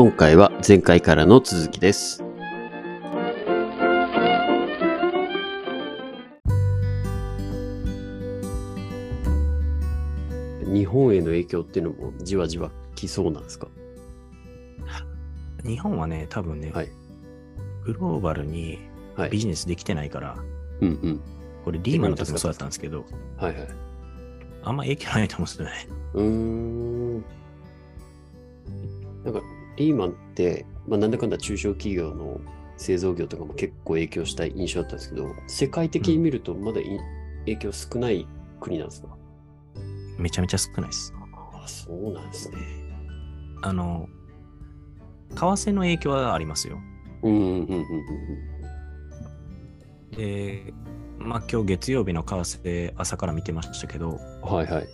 今回は前回からの続きです。日本への影響っていうのもじわじわ来そうなんですか？日本はね、多分ね、はいグローバルにはい。ビジネスできてないから、うんうん。これリーマンの時もそうだったんですけど、はいはい。あんま影響ないと思うんですよね。うーん。なんか、リーマンって、まあ、なんだかんだ中小企業の製造業とかも結構影響した印象だったんですけど、世界的に見るとまだい影響少ない国なんですか、めちゃめちゃ少ないです。あそうなんですね。あの、為替の影響はありますよ。うんうんうんうんで、まあ今日月曜日の為替朝から見てましたけど、うん。はいはい。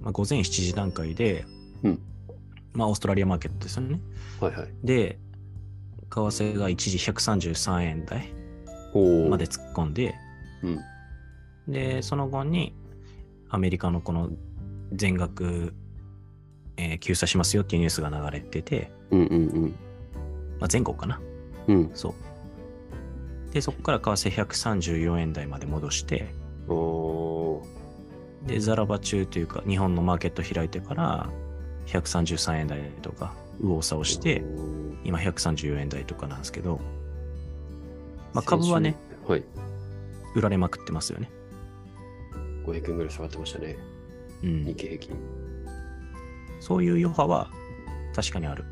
まあ、午前7時段階で、うんまあオーストラリアマーケットですよね。はいはい。で、為替が一時133円台まで突っ込んで、うん。で、その後にアメリカのこの全額、えー救済しますよっていうニュースが流れてて、うんうんまあ、全国かな。うん。うん。そう。で、そこから為替134円台まで戻して、おーで、ザラバ中というか、日本のマーケット開いてから133円台とか、右往左往して、今134円台とかなんですけど、まあ、株はね、、はい。売られまくってますよね。500円ぐらい下がってましたね。うん日。経平均。そういう余波は確かにある。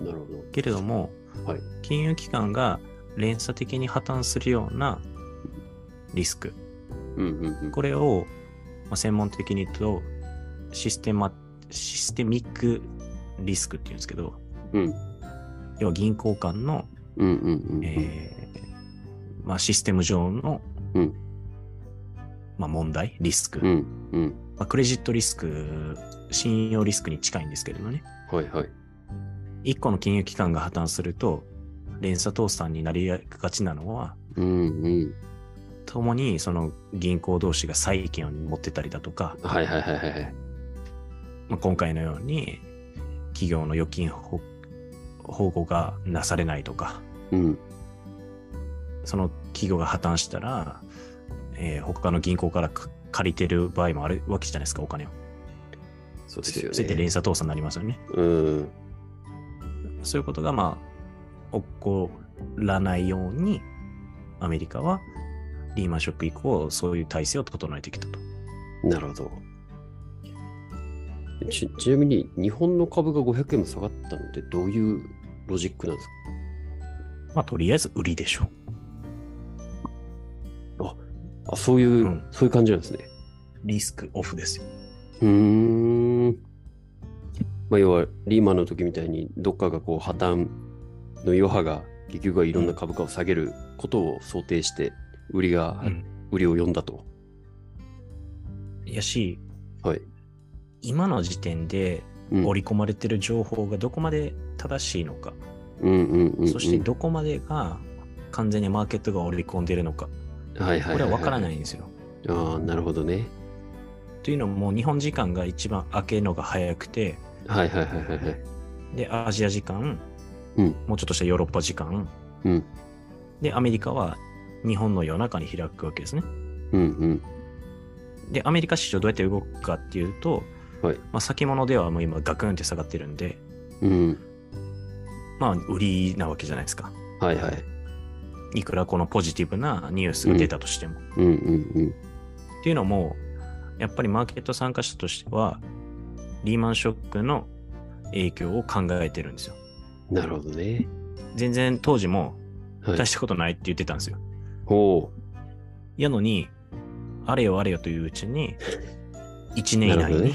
なるほけれども、ど。はい。金融機関が連鎖的に破綻するようなリスク。うんうんうん。これを、まあ、専門的に言うと、システマ、システミックリスクっていうんですけど、うん。要は銀行間の、うんうんうんうん。えーまあ、システム上の、うんまあ、問題、リスク、うんうん。まあ、クレジットリスク、信用リスクに近いんですけれどね。はいはい。一個の金融機関が破綻すると、連鎖倒産になりがちなのは、うんうん。共にその銀行同士が債権を持ってたりだとか、はいはいはいはいはい。まあ、今回のように企業の預金保保護がなされないとか、うん。その企業が破綻したら、えー他の銀行からか借りてる場合もあるわけじゃないですか、お金を。そうですよそれでね。連鎖倒産になりますよね。うん。そういうことが、まあ、起こらないように、アメリカはリーマンショック以降、そういう体制を整えてきたと。なるほど。ちちなみに、日本の株が500円も下がったのってどういうロジックなんですまあ、とりあえず売りでしょう。かあ、そういう、うんそういう感じなんですね。リスクオフですよ。うーん。まあ、要は、リーマンの時みたいに、どっかがこう破綻の余波が、結局はいろんな株価を下げることを想定して、売りが、うん。売りを読んだと。やし、はい。今の時点でうん織り込まれてる情報がどこまで正しいのか、うんうんうんうん。そしてどこまでが完全にマーケットが織り込んでるのか、はいはい。これは分からないいんですよ。ああ、なるほどね。というのも、日本時間が一番明けるのが早くて、はいはいはいはいはい。で、アジア時間、うんもうちょっとしたヨーロッパ時間、うん。で、アメリカは日本の夜中に開くわけですね。うんうん。で、アメリカ市場どうやって動くかっていうと、はい。まあ、先物ではもう今ガクンって下がってるんで、うん。まあ、売りなわけじゃないですか。はいはい。いくらこのポジティブなニュースが出たとしても。うんうんっていうのも、やっぱりマーケット参加者としては、リーマンショックの影響を考えてるんですよ。うん。なるほどね。全然当時もはい大。したことないって言ってたんですよ。ほやのに、あれよあれよといううちに、1年以内に、ねう。うんうんうん。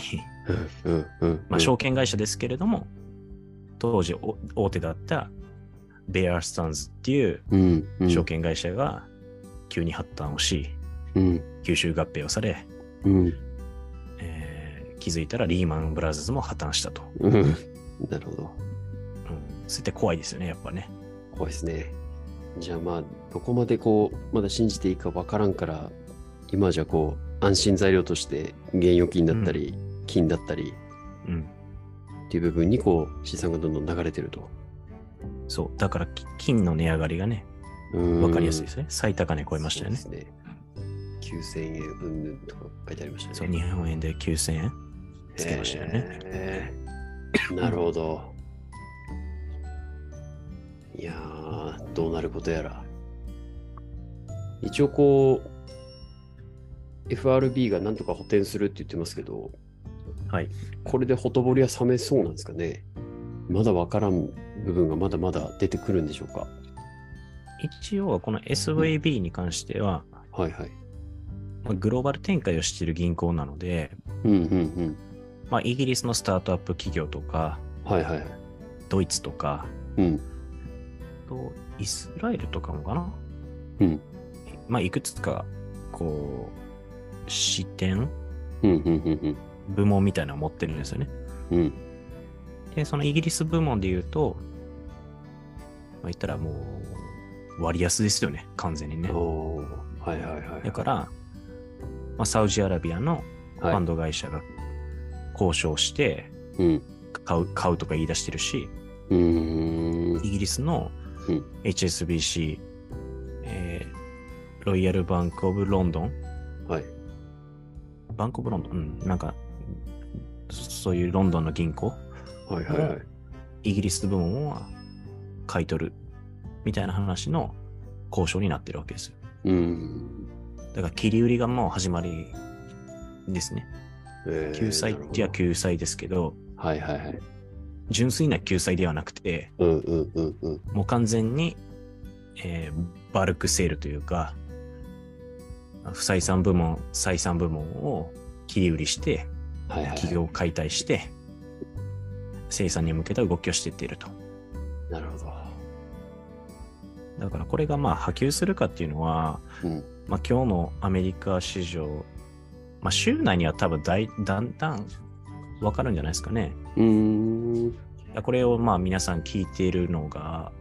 まあ証券会社ですけれども、当時お大手だったベアースタンズっていううんうん。証券会社が急に発端をし、うん吸収合併をされ、うんえー気づいたらリーマンブラザーズも破綻したと。うん。なるほど。うん、そういって怖いですよね、やっぱね。怖いですね。じゃあまあ、どこまでこう、まだ信じていいかわからんから、今じゃこう、安心材料として、現預金だったり、金だったり、うん。っっていう部分にこう資産がどんどん流れてると。そう。だからき金の値上がりがね、わかりやすいですね。最高値超えましたよね。そうですね。9000円うんぬんとか書いてありましたね。そう、日本円で9000円つけましたよね。なるほど。いやー、どうなることやら。一応こう、FRB がなんとか補填するって言ってますけど、はい。これでほとぼりは冷めそうなんですかね？まだわからん部分がまだまだ出てくるんでしょうか？一応はこの SVB に関しては、はいはい。まあグローバル展開をしている銀行なので、うんうんうん。まあ、イギリスのスタートアップ企業とか、はいはいはい。ドイツとか、うん。とイスラエルとかもかな？うん。まあ、いくつか、こう、視点、うんうんうん部門みたいなのを持ってるんですよね。うん。うん。で、そのイギリス部門で言うと、まあ、言ったらもう、割安ですよね、完全にね。おーはいはいはい。だから、まあ、サウジアラビアのフはいァンド会社が交渉して、うん。買う、買うとか言い出してるし、うーん。イギリスのうん HSBC、えーロイヤルバンクオブロンドン？はい。バンクオブロンドン？うん、なんか、そそういうロンドンの銀行、はいはいはい。イギリス部門は買い取るみたいな話の交渉になってるわけですよ。うん。だから切り売りがもう始まりですね。えー救済っては救済ですけど、はいはいはい。純粋な救済ではなくて、うんうんうんうん。もう完全に、えーバルクセールというか、不採算部門、採算部門を切り売りして。企業を解体して、生産に向けた動きをしていっていると。なるほど。だからこれがまあ波及するかっていうのは、うん。まあ今日のアメリカ市場、まあ週内には多分だいだんだんわかるんじゃないですかね。うーん。これをまあ皆さん聞いているのが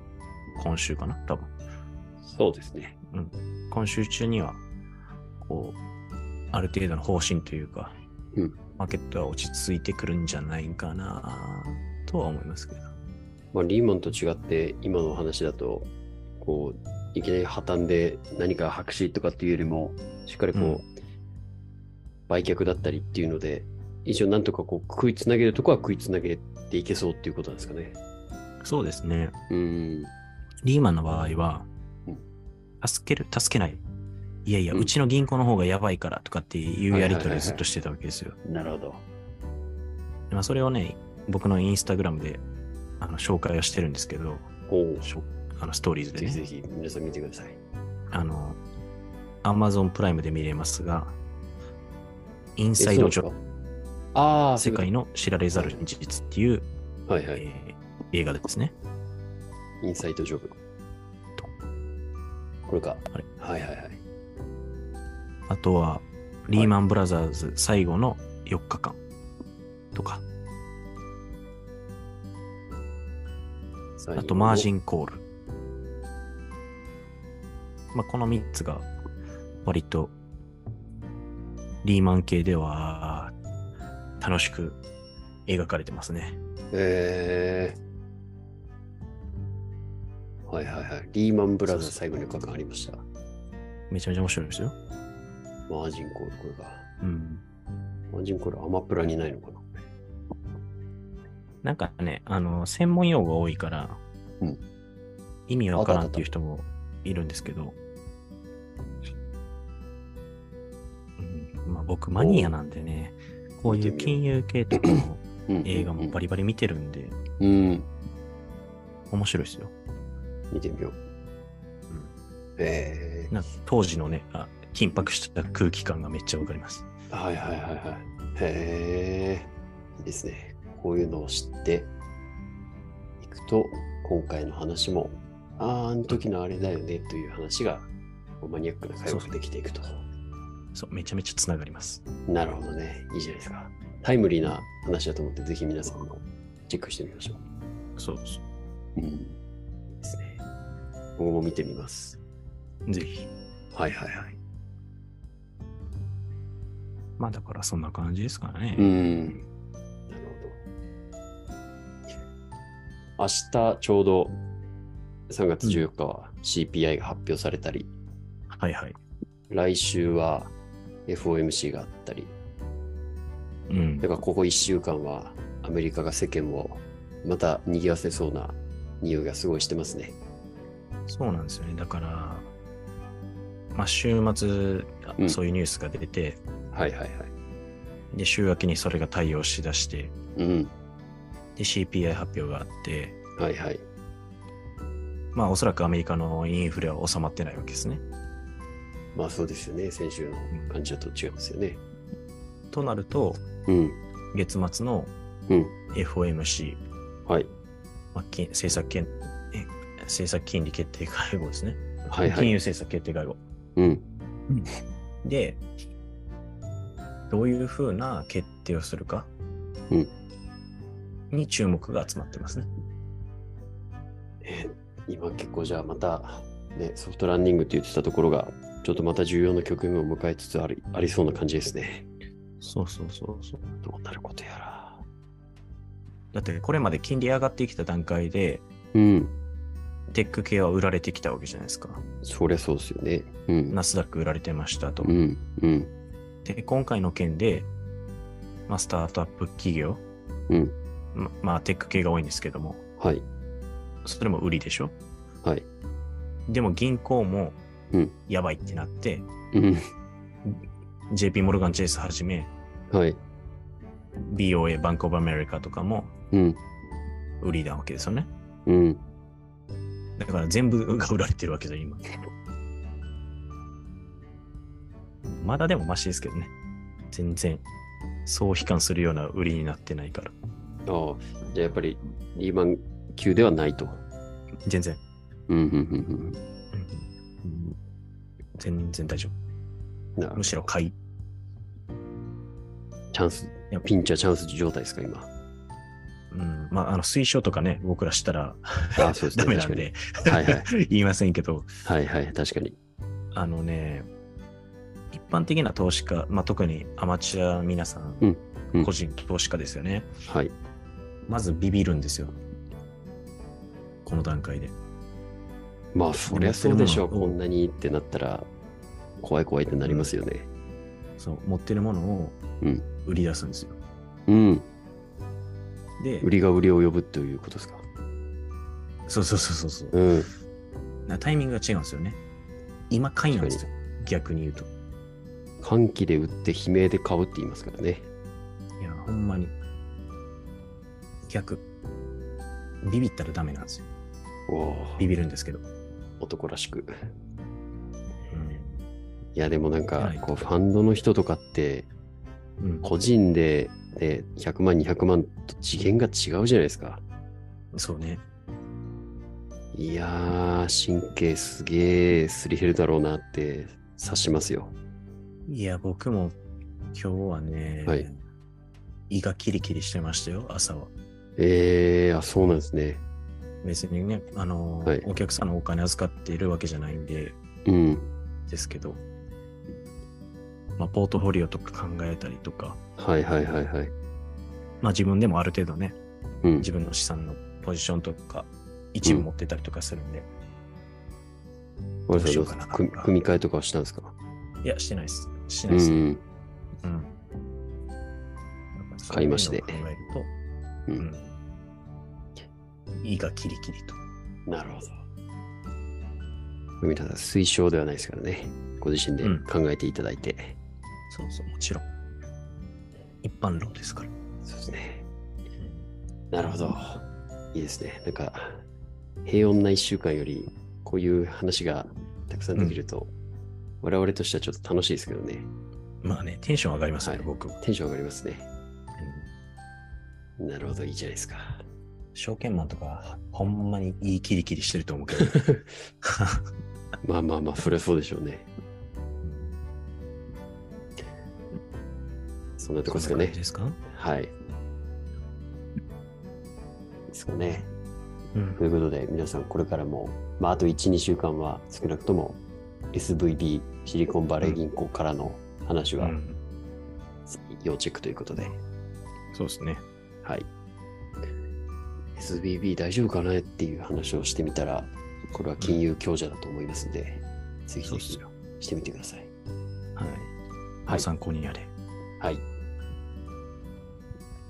今週かな多分。そうですね。今週中には、こう、ある程度の方針というか、うんマーケットは落ち着いてくるんじゃないかなとは思いますけど。まあ、リーマンと違って、今の話だと、こう、いきなり破綻で何か白紙とかっていうよりも、しっかりこう、うん売却だったりっていうので、一応なんとかこう、食いつなげるとこは食いつなげていけそうっていうことなんですかね。そうですね。うーん。リーマンの場合はうん、助ける、助けない。いやいや、ううんちの銀行の方がやばいからとかっていうやり取りをずっとしてたわけですよ。なるほど。まあそれをね、僕のインスタグラムであの紹介をしてるんですけど、あのストーリーズでね。ぜひぜひ皆さん見てください。あの、Amazon プライムで見れますが、インサイドジョブ、ああ、世界の知られざる事実っていう、はいはい。えー映画ですね。インサイトジョブ。とこれか。はいはいはい。あとは、リーマンブラザーズ最後の4日間とか、あとマージン。ンコール。まあ、この3つが割とリーマン系では楽しく描かれてますね。えー。はいはいはい。リーマンブラザー最後に書かありました。めちゃめちゃ面白いですよ。マージンコール、これが。うん。マージンコールアマプラにないのかな？なんかね、あの、専門用語多いから、うん意味わからんっていう人もいるんですけど、うんまあ、僕マニアなんでね、こういう金融系とかのうん映画もバリバリ見てるんで、うん。面白いですよ。見てみよう。えなんか当時のねあ、緊迫した空気感がめっちゃわかります。ー。はいはいはいはい。へえ。いいですね。こういうのを知っていくと、今回の話も、ああ、あの時のあれだよねという話が、マニアックな会話ができていくと。そう、めちゃめちゃつながります。なるほどね。いいじゃないですか。タイムリーな話だと思って、ぜひ皆さんもチェックしてみましょそうそう。う。うん。いいですね。今後も見てみます。ぜひ。はいはいはい。まあだからそんな感じですかね。うん。なるほど。明日ちょうど3月14日は CPI が発表されたり、はいはい。来週は FOMC があったり、うんだ。からここ1週間はアメリカが世間をまた賑わせそうな匂いがすごいしてますね。そうなんですよね。だから、まあ、週末、そういうニュースが出て、はいはいはい。で、週明けにそれが対応しだして、うん。で、CPI 発表があって、はいはい。まあ、おそらくアメリカのインフレは収まってないわけですね。まあそうですよね。先週の感じだと違いますよね。となると、うん。月末のうん FOMC、はい。まあ、金政策権え政策金利決定会合ですね。はいはい。金融政策決定会合。うん。で、どういうふうな決定をするか、うんに注目が集まってますね。えー今結構じゃあまた、ね、ソフトランニングって言ってたところが、ちょっとまた重要な局面を迎えつつありありそうな感じですね。そうそうそうそう。どうなることやら。だってこれまで金利上がってきた段階で、うん。テック系は売られてきたわけじゃないですか。そりゃそうですよね。うん。ナスダック売られてましたと。うん。うん。で、今回の件で、まあ、スタートアップ企業、うん。ままあ、テック系が多いんですけども、はい。それも売りでしょ？はい。でも銀行もうん、やばいってなって、うん。JP モルガン・チェイスはじめ、はい。BOA、バンクオブアメリカとかもうん。売りなわけですよね。うん。だから全部が売られてるわけだ、今。まだでもマシですけどね。全然、そう悲観するような売りになってないから。ああ、じゃあやっぱりリーマン級ではないと。全然。うん。うん。うん。うん全然大丈夫。むしろ買い。チャンスや、ピンチはチャンス状態ですか、今。うん、まあ、あの推奨とかね、僕らしたらああ、そうですね。ダメなんで、はいはい。言いませんけど、はいはい。確かに。あのね、一般的な投資家、まあ、特にアマチュア皆さん、うんうん個人投資家ですよね。はい。まずビビるんですよ。この段階で。まあ、そりゃそうでしょう。こんなにってなったら、怖い怖いってなりますよね。そう、持ってるものをうん売り出すんですよ。うん。で売、りが売りを呼ぶということですか？そうそうそうそうそう。うん。なタイミングが違うんですよね。今買いなんですよ。逆に言うと。歓喜で売って悲鳴で買うって言いますからね。いや、ほんまに。逆。ビビったらダメなんですよ。おおビビるんですけど。男らしく。うんいや、でもなんかはい、こう、ファンドの人とかって、うん、個人で、ね、100万、200万と次元が違うじゃないですか。そうね。いやー、神経すげーすり減るだろうなって察しますよ。いや、僕も今日はね、はい胃がキリキリしてましたよ、朝は。えー、あ、そうなんですね。別にね、あの、はいお客さんのお金預かっているわけじゃないんで、うん。ですけど、まあ、ポートフォリオとか考えたりとか、はいはいはいはい。まあ自分でもある程度ね、うん。自分の資産のポジションとか、一部持ってたりとかするんで、ごめんどうしようかな組組み替えとかはしたんですか？いや、してないです。しうないです。うん。ん。買い増しでそういうのを考えると、う。うんん。胃がキリキリと。なるほど。海田さん、推奨ではないですからね。ご自身で考えていただいて。そうそう、もちろん。一般論ですから。そうですね。なるほど。いいですね。なんか、平穏な一週間より、こういう話がたくさんできると、我々としてはちょっと楽しいですけどね。まあね、テンション上がりますよね、はい僕も。テンション上がりますね。うんなるほど、いいじゃないですか。証券マンとか、ほんまにいいキリキリしてると思うけど。まあまあまあ、そりゃそうでしょうね。そんなとこですかね。ですか？はい。ですかね。うんということで、皆さんこれからも、まあ、あと1、2週間は少なくとも SVB シリコンバレー銀行からの話はうん要チェックということで、そうですね。はい。SBB 大丈夫かなっていう話をしてみたら、これは金融強者だと思いますんで、ぜひぜひそうっすよ。してみてください。はい。はいご参考にやれ。はい。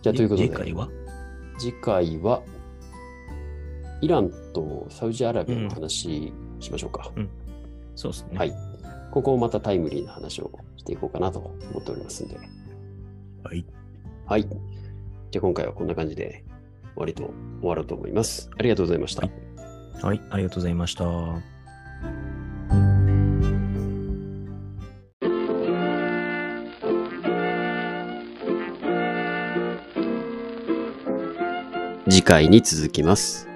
じゃあ、ということで、次回は？次回は、イランとサウジアラビアの話しましょうか。そうですね。はい。ここもまたタイムリーな話をしていこうかなと思っておりますんで。はい。はい。じゃあ今回はこんな感じで終わりと終わろうと思います。ありがとうございました。はいはい。ありがとうございました。次回に続きます。